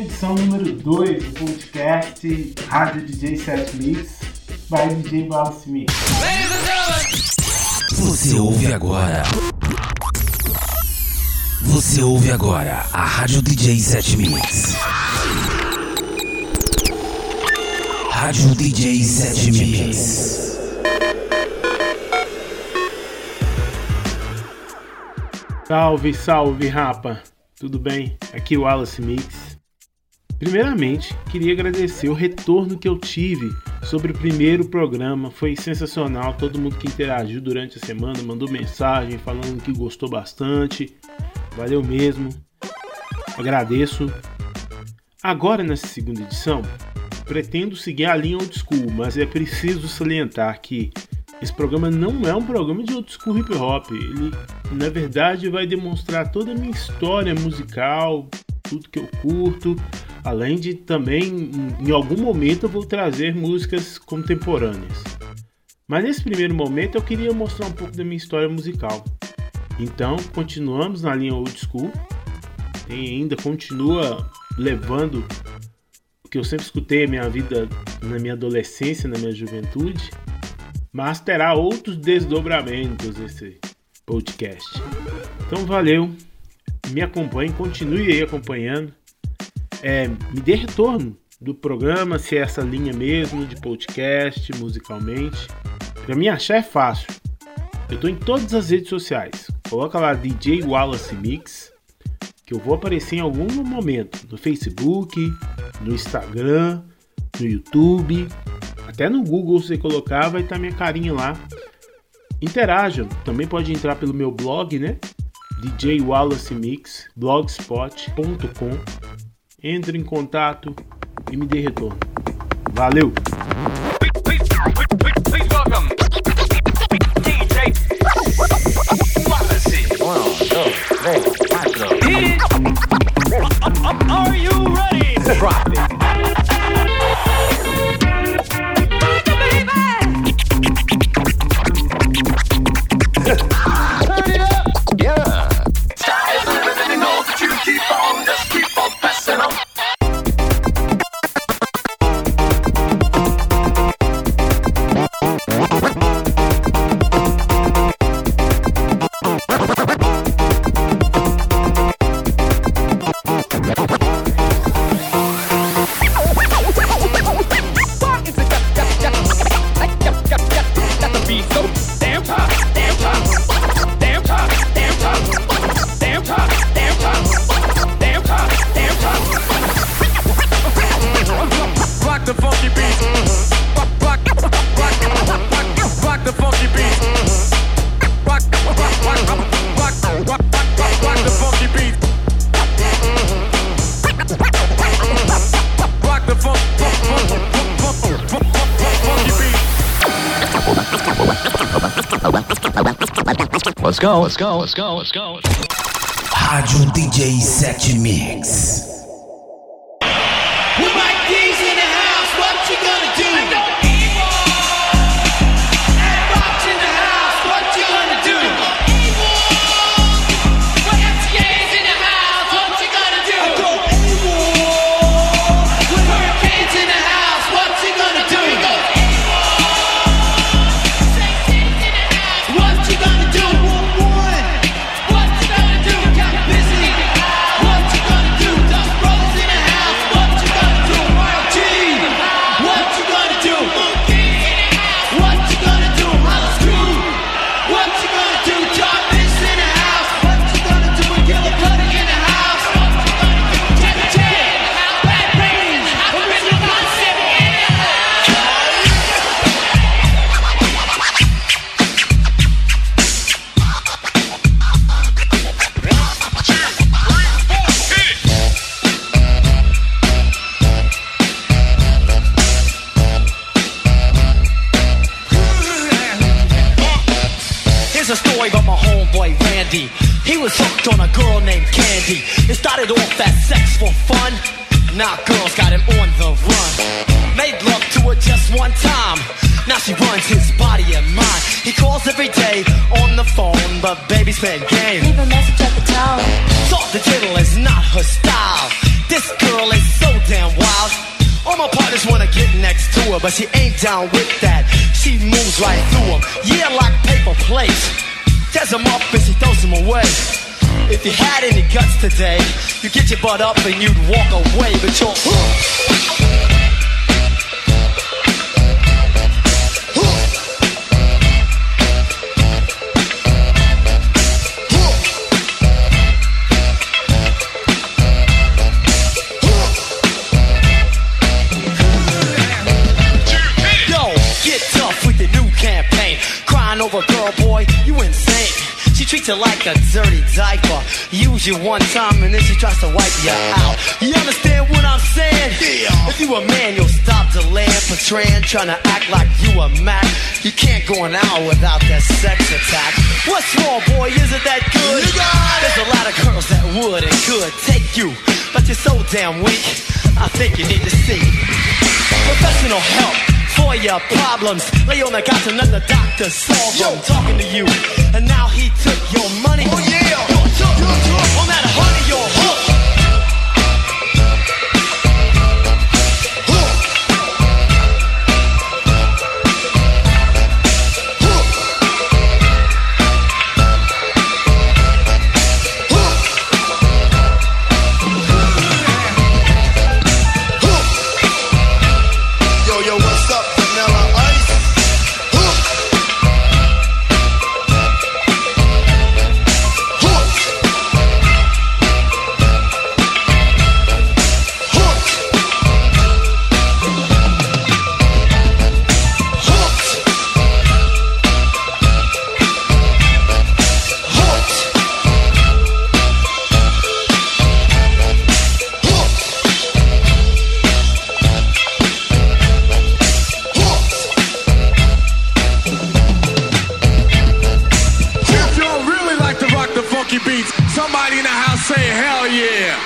edição número 2 do podcast Rádio DJ 7 Mix by DJ Wallace Mix. Você ouve agora. Você ouve agora a Rádio DJ 7 Mix. Rádio DJ 7 Mix. Salve, salve, rapa! Tudo bem? Aqui é o Wallace Mix. Primeiramente, queria agradecer o retorno que eu tive sobre o primeiro programa. Foi sensacional. Todo mundo que interagiu durante a semana mandou mensagem falando que gostou bastante. Valeu mesmo. Agradeço. Agora, nessa segunda edição, pretendo seguir a linha old school, mas é preciso salientar que esse programa não é um programa de old school hip hop. Ele, na verdade, vai demonstrar toda a minha história musical, tudo que eu curto, além de também, em algum momento, eu vou trazer músicas contemporâneas. Mas nesse primeiro momento eu queria mostrar um pouco da minha história musical. Então, continuamos na linha old school. Tem ainda continua levando o que eu sempre escutei a minha vida na minha adolescência, na minha juventude mas terá outros desdobramentos esse podcast. Então valeu, me acompanhe, continue aí acompanhando, é, me dê retorno do programa, se é essa linha mesmo de podcast, musicalmente. Para mim achar é fácil. Eu estou em todas as redes sociais. Coloca lá DJ Wallace Mix, que eu vou aparecer em algum momento no Facebook, no Instagram, no YouTube, até no Google você colocar, vai estar tá minha carinha lá. Interajam, também pode entrar pelo meu blog, né? DJ Wallace Mix, blogspot.com. Entre em contato e me dê retorno. Valeu! Are you ready? Drop it. The funky beat. Rock, rock, rock, rock, rock the funky beat. Rock, rock, rock, rock, rock, rock, rock, rock the funky beat. Rock the funk, funk, funk, funk, funk, funk, funk, funky beat. Let's go, let's go, let's go, let's go. Rádio DJ Setmix. Partners next to her, but she ain't down with that. She moves right through them, yeah, like paper plates. Tears them up and she throws them away. If you had any guts today, you'd get your butt up and you'd walk away, but you're. Girl, boy, you insane. She treats you like a dirty diaper. Use you one time and then she tries to wipe you out. You understand what I'm saying? Yeah. If you a man, you'll stop delaying, portraying, trying to act like you a Mac. You can't go an hour without that sex attack. What's wrong, boy? Isn't that good? There's a lot of girls that would and could take you, but you're so damn weak. I think you need to see professional help for your problems. Lay on the couch and let the doctor solve them. Talking to you, and now he took your money. Oh yeah, you're took, you're took. Hell yeah.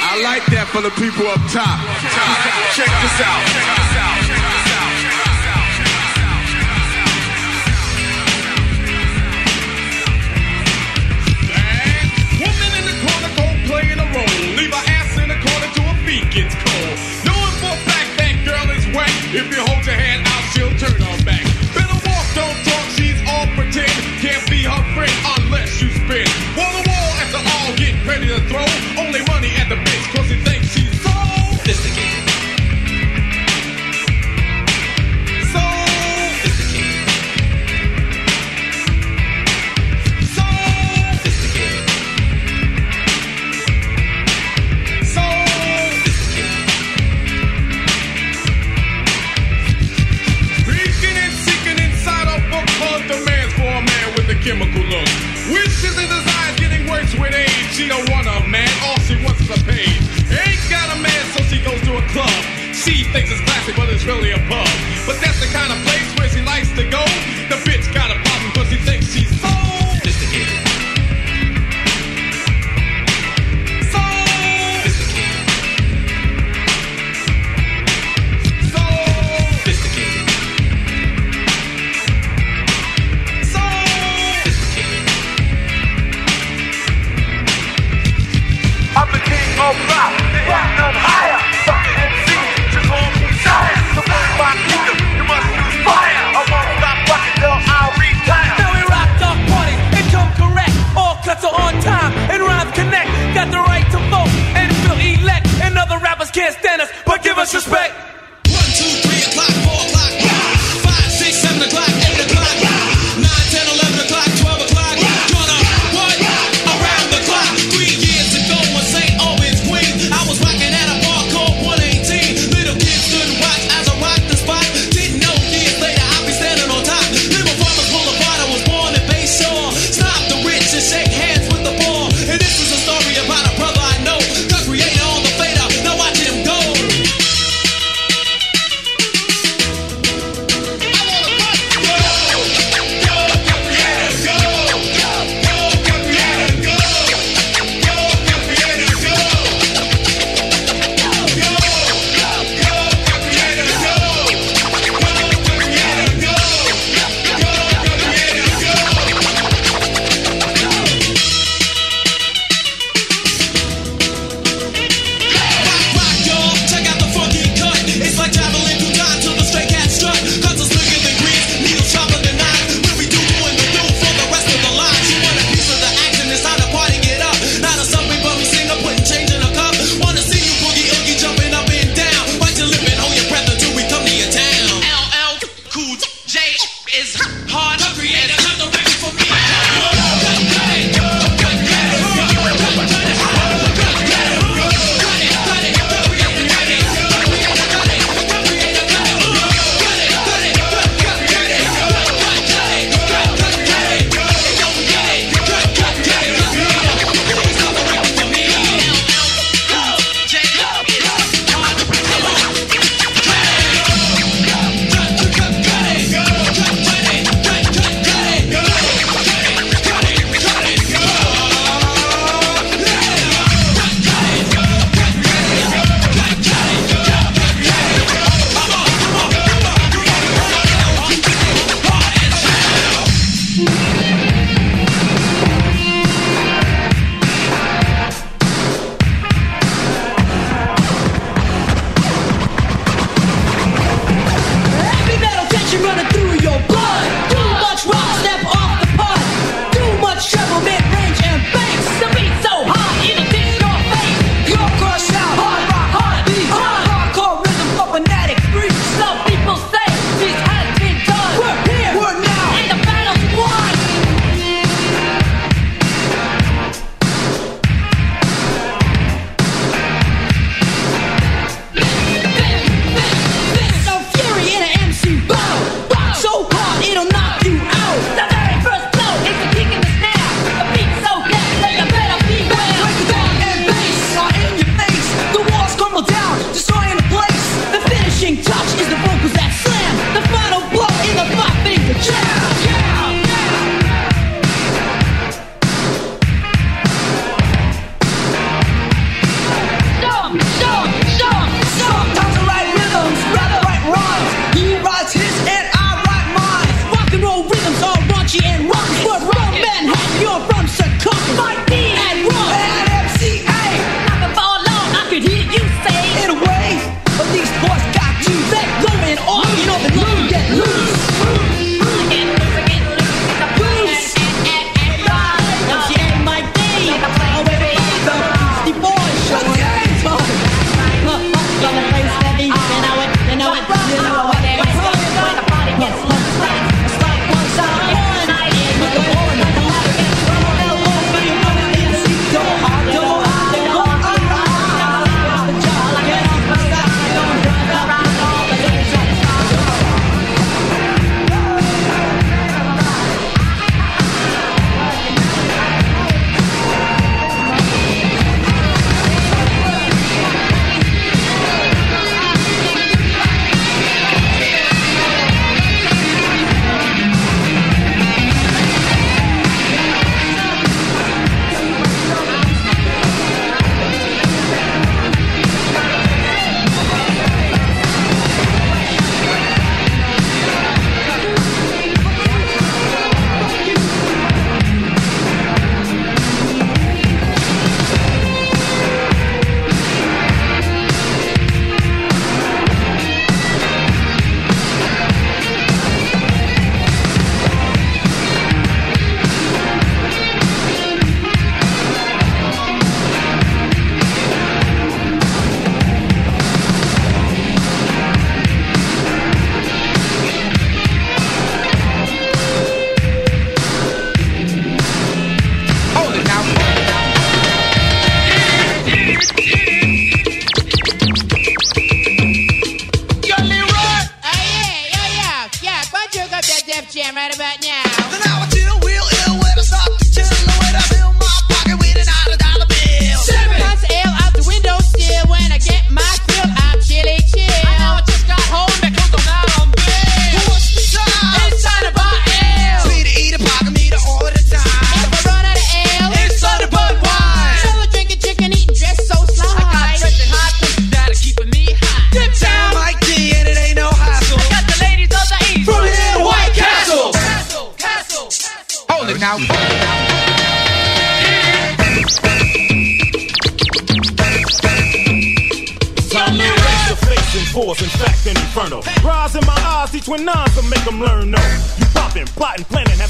I like that for the people up top. Check this out. Woman in the corner go playing a role. Leave her ass in the corner till her feet gets cold. Knowing for a fact that girl is whack. If you hold your hand out, she'll turn her back.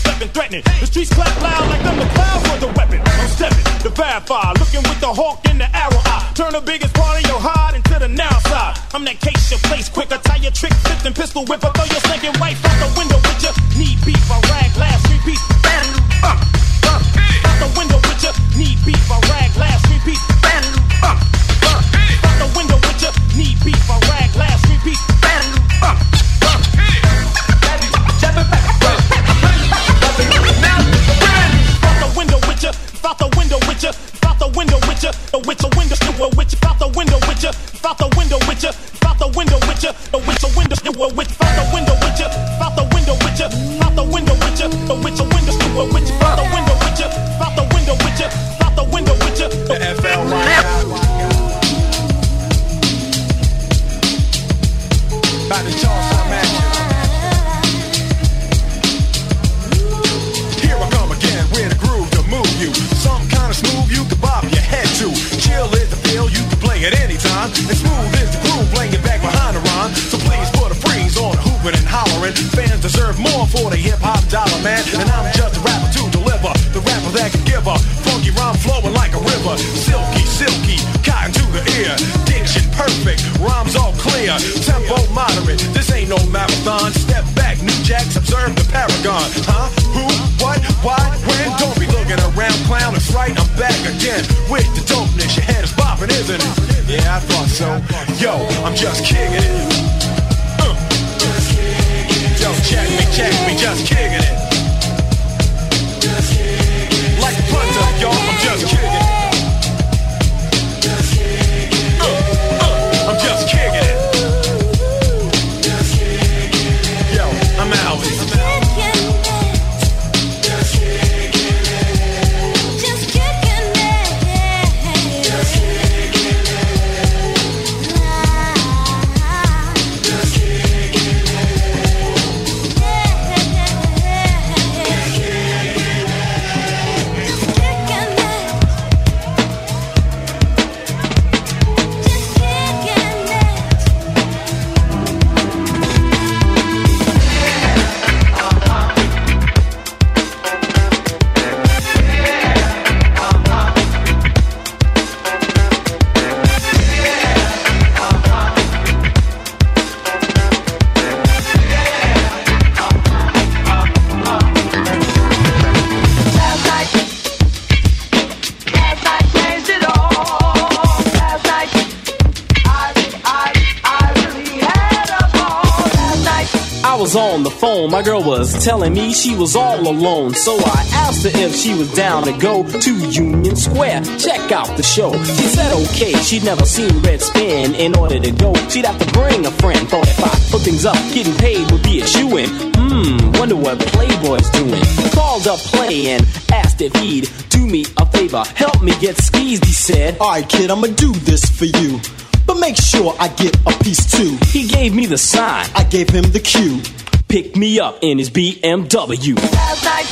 Planning, threatening. The streets clap loud like them the clouds for the weapon. I'm stepping, the bad fire, looking with the hawk in the arrow eye. Turn the biggest part of your hide into the now side. I'm that case your place quick, I tie your trick, fifth and pistol whip, I throw your slinking wife out the window with your Need beef, I rag, last repeat. Bam, uh, uh, out the window with ya. Need beef, I rag, last repeat. Bam, uh, uh, out the window with ya. Need beef, I rag, last repeat. Bam, your window still will with ya, out the window with ya, out the window with ya, out the window with ya, the with your window still will with out the window with ya, out the window with ya, out the window with ya, the with your window still will with ya, out the window with ya, out the window with ya, out the window with ya, the FLY. About to toss some at you. Here I come again with a groove to move you. Time. And smooth is the groove, playing it back behind the rhyme. So please put a freeze on hooping and hollering. Fans deserve more for the hip hop dollar, man. And I'm just a rapper to deliver. The rapper that can give a funky rhyme flowing like a river. Silky, silky, cotton to the ear. Perfect, rhymes all clear. Tempo moderate, this ain't no marathon. Step back, new jacks, observe the paragon. Huh? Who? What? Why? When? Don't be looking around, clown. It's right, I'm back again with the dopeness. Your head is bopping, isn't it? Yeah, I thought so. Yo, I'm just kicking it. Uh. Yo, check me, check me, just kicking it. Like punter, y'all, I'm just kicking it. My girl was telling me she was all alone. So I asked her if she was down to go to Union Square, check out the show. She said okay, she'd never seen Red Spin. In order to go, she'd have to bring a friend. Thought if I put things up, getting paid would be a shoe in. Hmm, wonder what Playboy's doing. Called up Play and asked if he'd do me a favor, help me get skeezed. He said, Alright, kid, I'ma do this for you. But make sure I get a piece too. He gave me the sign. I gave him the cue. Picked me up in his BMW. Last night,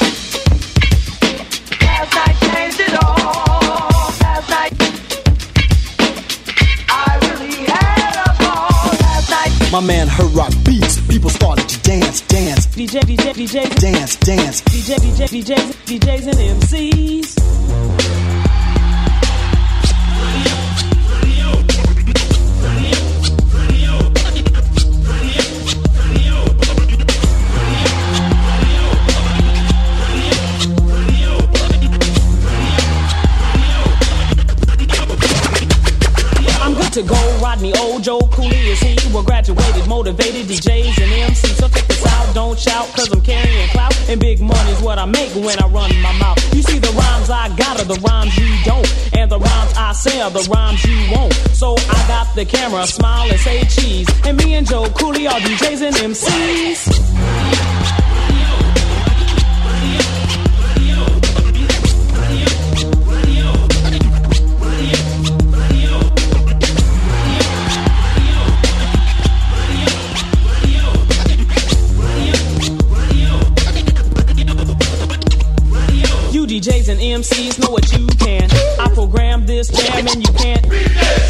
last night changed it all. Last night, I really had a ball. Last night, My man heard rock beats. People started to dance, dance, DJ, DJ, DJ, dance, dance. DJ, DJ, DJs, DJs and MCs. To go. Rodney O, Joe Cooley is he. Well, graduated, motivated DJs and MCs. So check this out, don't shout, cause I'm carrying clout. And big money's what I make when I run my mouth. You see, the rhymes I got are the rhymes you don't. And the rhymes I say are the rhymes you won't. So I got the camera, smile and say cheese. And me and Joe Cooley are DJs and MCs. MCs know what you can. I programmed this jam and you can't.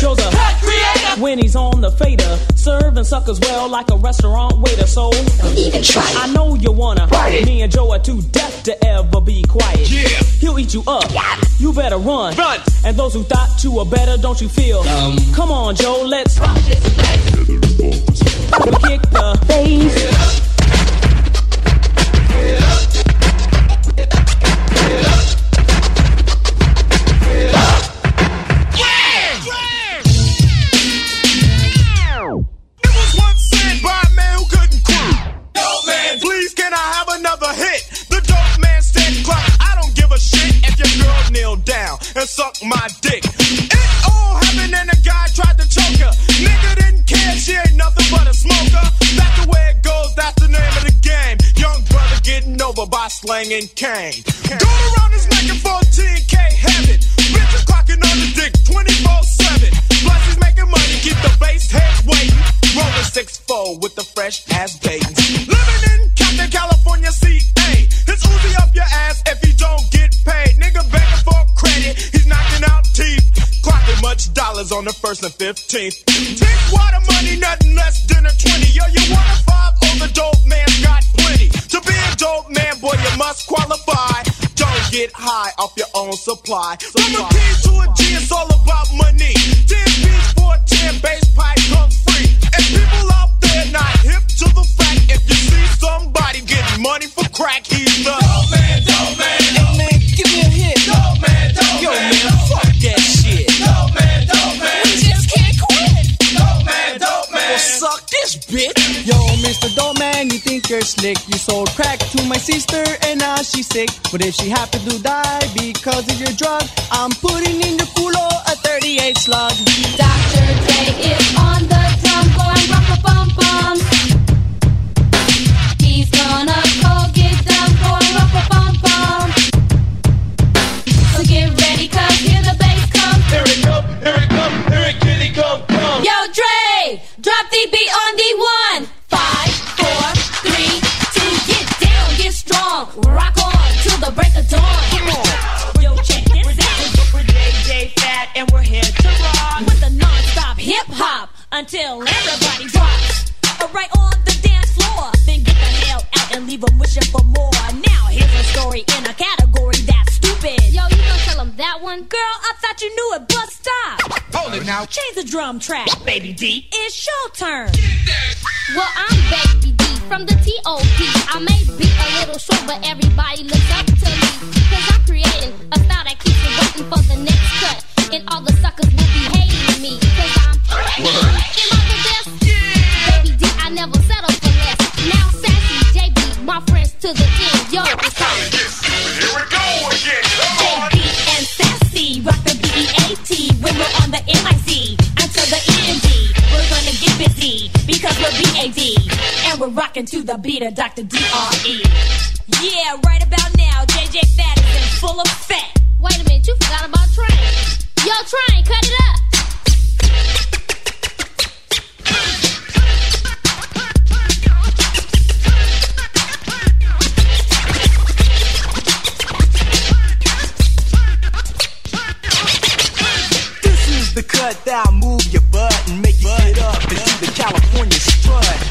Joe's a creator when he's on the fader. Serving suckers well like a restaurant waiter. So don't even try. I know you wanna. Me and Joe are too deaf to ever be quiet. Yeah. He'll eat you up. You better run. Run. And those who thought you were better, don't you feel? Um. Come on, Joe, let's rock this. Kick the bass. Slanging cane. Go around his neck and 14K heaven. Bitches clocking on the dick 24 7. Plus he's making money, keep the bass head waiting. Rolling 6-4 with the fresh ass baitings. Living in Compton, California, CA. It's Uzi up your ass if you don't get paid. Nigga begging for credit, he's knocking out teeth. Clocking much dollars on the first and 15th. Big water money, nothing less than a 20. Yo, you want a five? Oh, the dope man's got plenty. To be a dope man, boy, you must qualify. Don't get high off your own supply. From a P to a G, it's all about money. 10 beats for 10 bass pipe comes you're slick. You sold crack to my sister and now she's sick. But if she happened to die because of your drug, I'm putting in your culo a 38 slug. Dr. Dre is on the rocking to the beat of Dr. D-R-E. Yeah, right about now, J.J. Fad is in full effect. Wait a minute, you forgot about Train. Yo, Train, cut it up. This is the cut that'll move your butt and make you get up and do the California strut.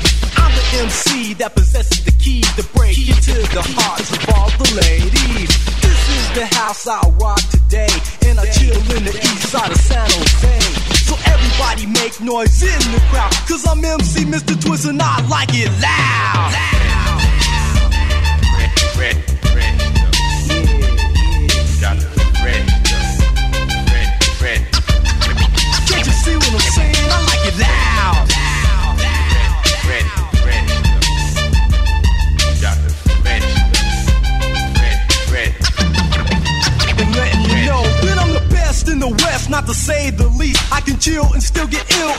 MC that possesses the key to break into the hearts of all the ladies. This is the house I rock today, and I chill in the east side of San Jose. So everybody make noise in the crowd, cause I'm MC Mr. Twist and I like it loud. Red, red,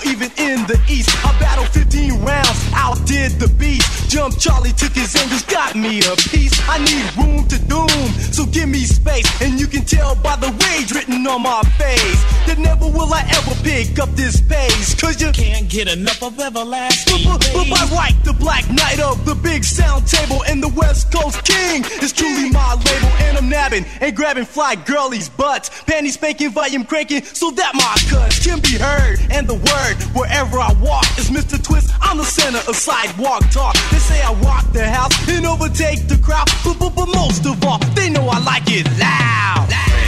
even in the East. I battled 15 rounds, outdid the beast. Jump Charlie took his angles, got me a piece. I need room to doom, so give me space. And you can tell by the rage written on my face will I ever pick up this pace. Cause you can't get enough of everlasting. But, but, but by right, the black knight of the big sound table and the West Coast King is truly my label. And I'm nabbing and grabbing fly girlies' butts. Panties spanking, volume cranking, so that my cuts can be heard. And the word, wherever I walk, is Mr. Twist. I'm the center of sidewalk talk. They say I walk the house and overtake the crowd. But, but, but most of all, they know I like it loud. Can't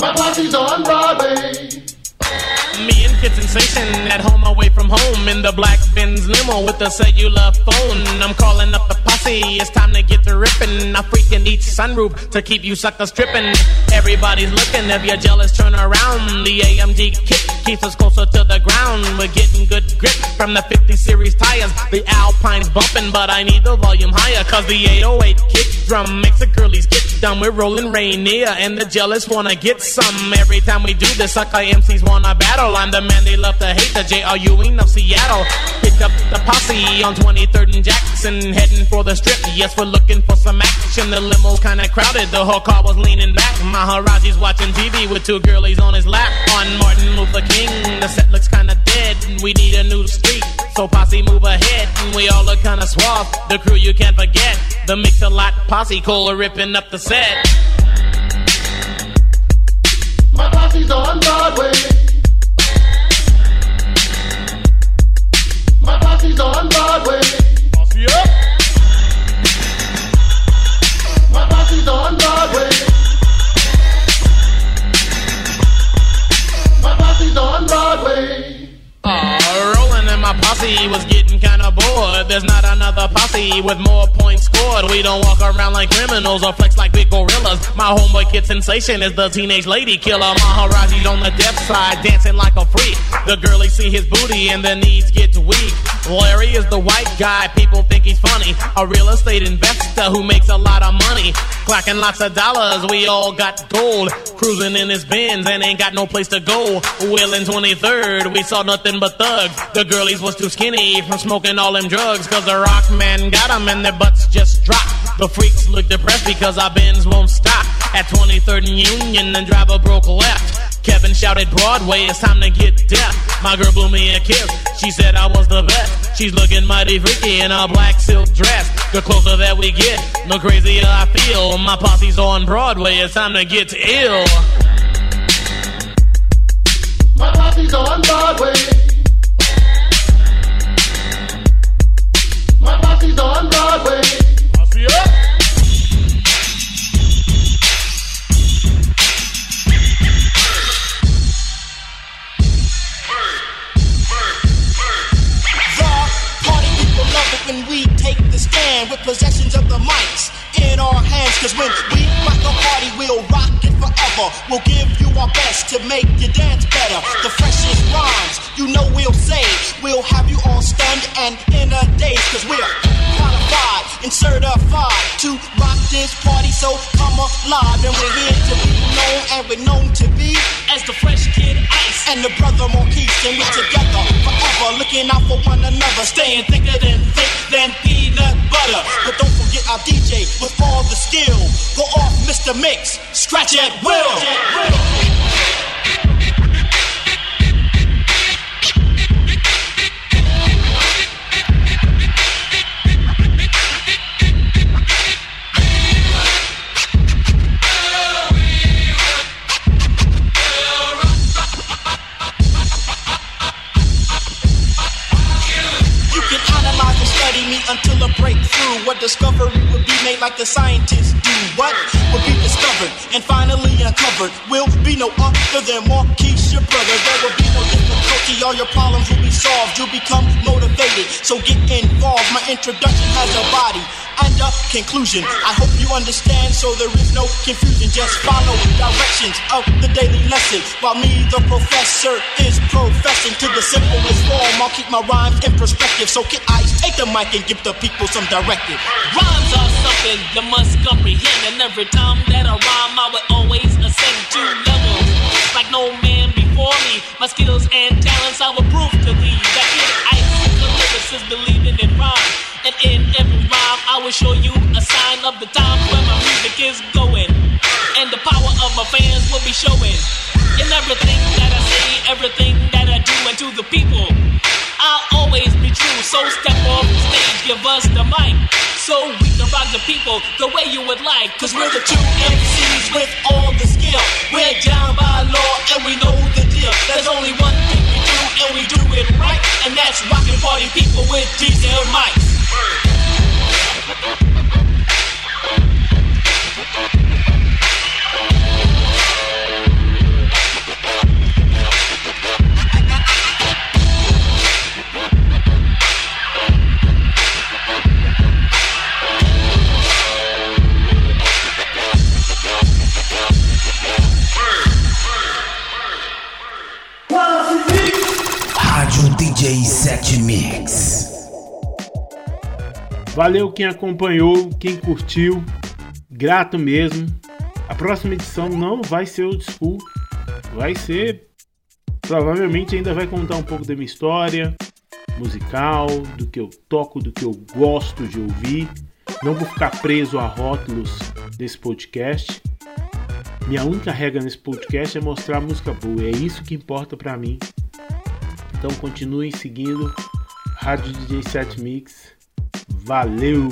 My posse's on Broadway. Me and Kid Sensation at home away from home in the black Benz limo with the cellular phone. I'm calling up the posse, it's time to get to ripping. I freaking each sunroof to keep you suckers tripping. Everybody's looking, if you're jealous, turn around. The AMG kick keeps us closer to the ground. We're getting good grip from the 50 series tires. The Alpine's bumping, but I need the volume higher, cause the 808 kick drum makes the girlies get dumb. We're rolling Rainier, and the jealous wanna get some. Every time we do this, sucker MCs wanna battle. I'm the man they love to hate, the J.R. Ewing of Seattle. Up the posse on 23rd and Jackson, heading for the strip. Yes, we're looking for some action. The limo's kinda crowded, the whole car was leaning back. Maharaji's watching TV with two girlies on his lap. On Martin Luther King, the set looks kinda dead. We need a new street, so posse move ahead. We all look kinda suave, the crew you can't forget. The Mix-A-Lot posse, Cola ripping up the set. My posse's on Broadway. On Broadway. Up. My posse's on Broadway. My posse's on Broadway. Aw, rolling in my posse was getting kinda bored. There's not another posse with more points scored. We don't walk around like criminals or flex like big gorillas. My homeboy kid sensation is the teenage lady killer. Maharaji's on the deaf side, dancing like a freak. The girlies see his booty and their knees get weak. Larry is the white guy, people think he's funny. A real estate investor who makes a lot of money. Clacking lots of dollars, we all got gold. Cruising in his Benz and ain't got no place to go. Well, in 23rd, we saw nothing but thugs. The girlies was too skinny from smoking all them drugs. Cause the rock man got them and their butts just dropped. The freaks look depressed because our Benz won't stop. At 23rd and Union, the driver broke left. Kevin shouted Broadway, it's time to get deaf. My girl blew me a kiss. She said I was the best. She's looking mighty freaky in a black silk dress. The closer that we get, the crazier I feel. My posse's on Broadway, it's time to get ill. My posse's on Broadway. We'll give you our best to make you dance better. The freshest rhymes, you know we'll say. This party so come alive. And we're here to be known and we're known to be as the fresh kid ice and the brother Marquis. And we're together forever, looking out for one another, staying thicker than thick than peanut butter. But don't forget our DJ with all the skill. Go off, Mr. Mixx, scratch at will. You What discovery will be made like the scientists do? What will be discovered and finally uncovered will be no other than Marquis, your brother. There will be no difficulty, all your problems will be solved. You'll become motivated, so get involved. My introduction has a body and a conclusion. I hope you understand, so there is no confusion. Just follow directions of the daily lesson. While me, the professor, is professing to the simplest form. I'll keep my rhymes in perspective. So get ice, take the mic and give the people some directive. Rhymes are something you must comprehend, and every time that I rhyme, I will always ascend to levels like no man before me. My skills and talents I will prove to thee that Ice is the lyricist believing in rhyme. And in every rhyme, I will show you a sign of the time where my music is going. And the power of my fans will be showing. In everything that I say, everything that I do, and to the people, So step off the stage, give us the mic. So we can rock the people the way you would like. Cause we're the two MCs with all the skill. We're down by law and we know the deal. There's only one thing we do and we do it right. And that's rockin' party people with diesel mics. Valeu quem acompanhou, quem curtiu. Grato mesmo. A próxima edição não vai ser old school. Vai ser. Provavelmente ainda vai contar um pouco da minha história musical, do que eu toco, do que eu gosto de ouvir. Não vou ficar preso a rótulos desse podcast. Minha única regra nesse podcast é mostrar música boa. É isso que importa pra mim. Então continuem seguindo Rádio DJ Set Mix. Valeu!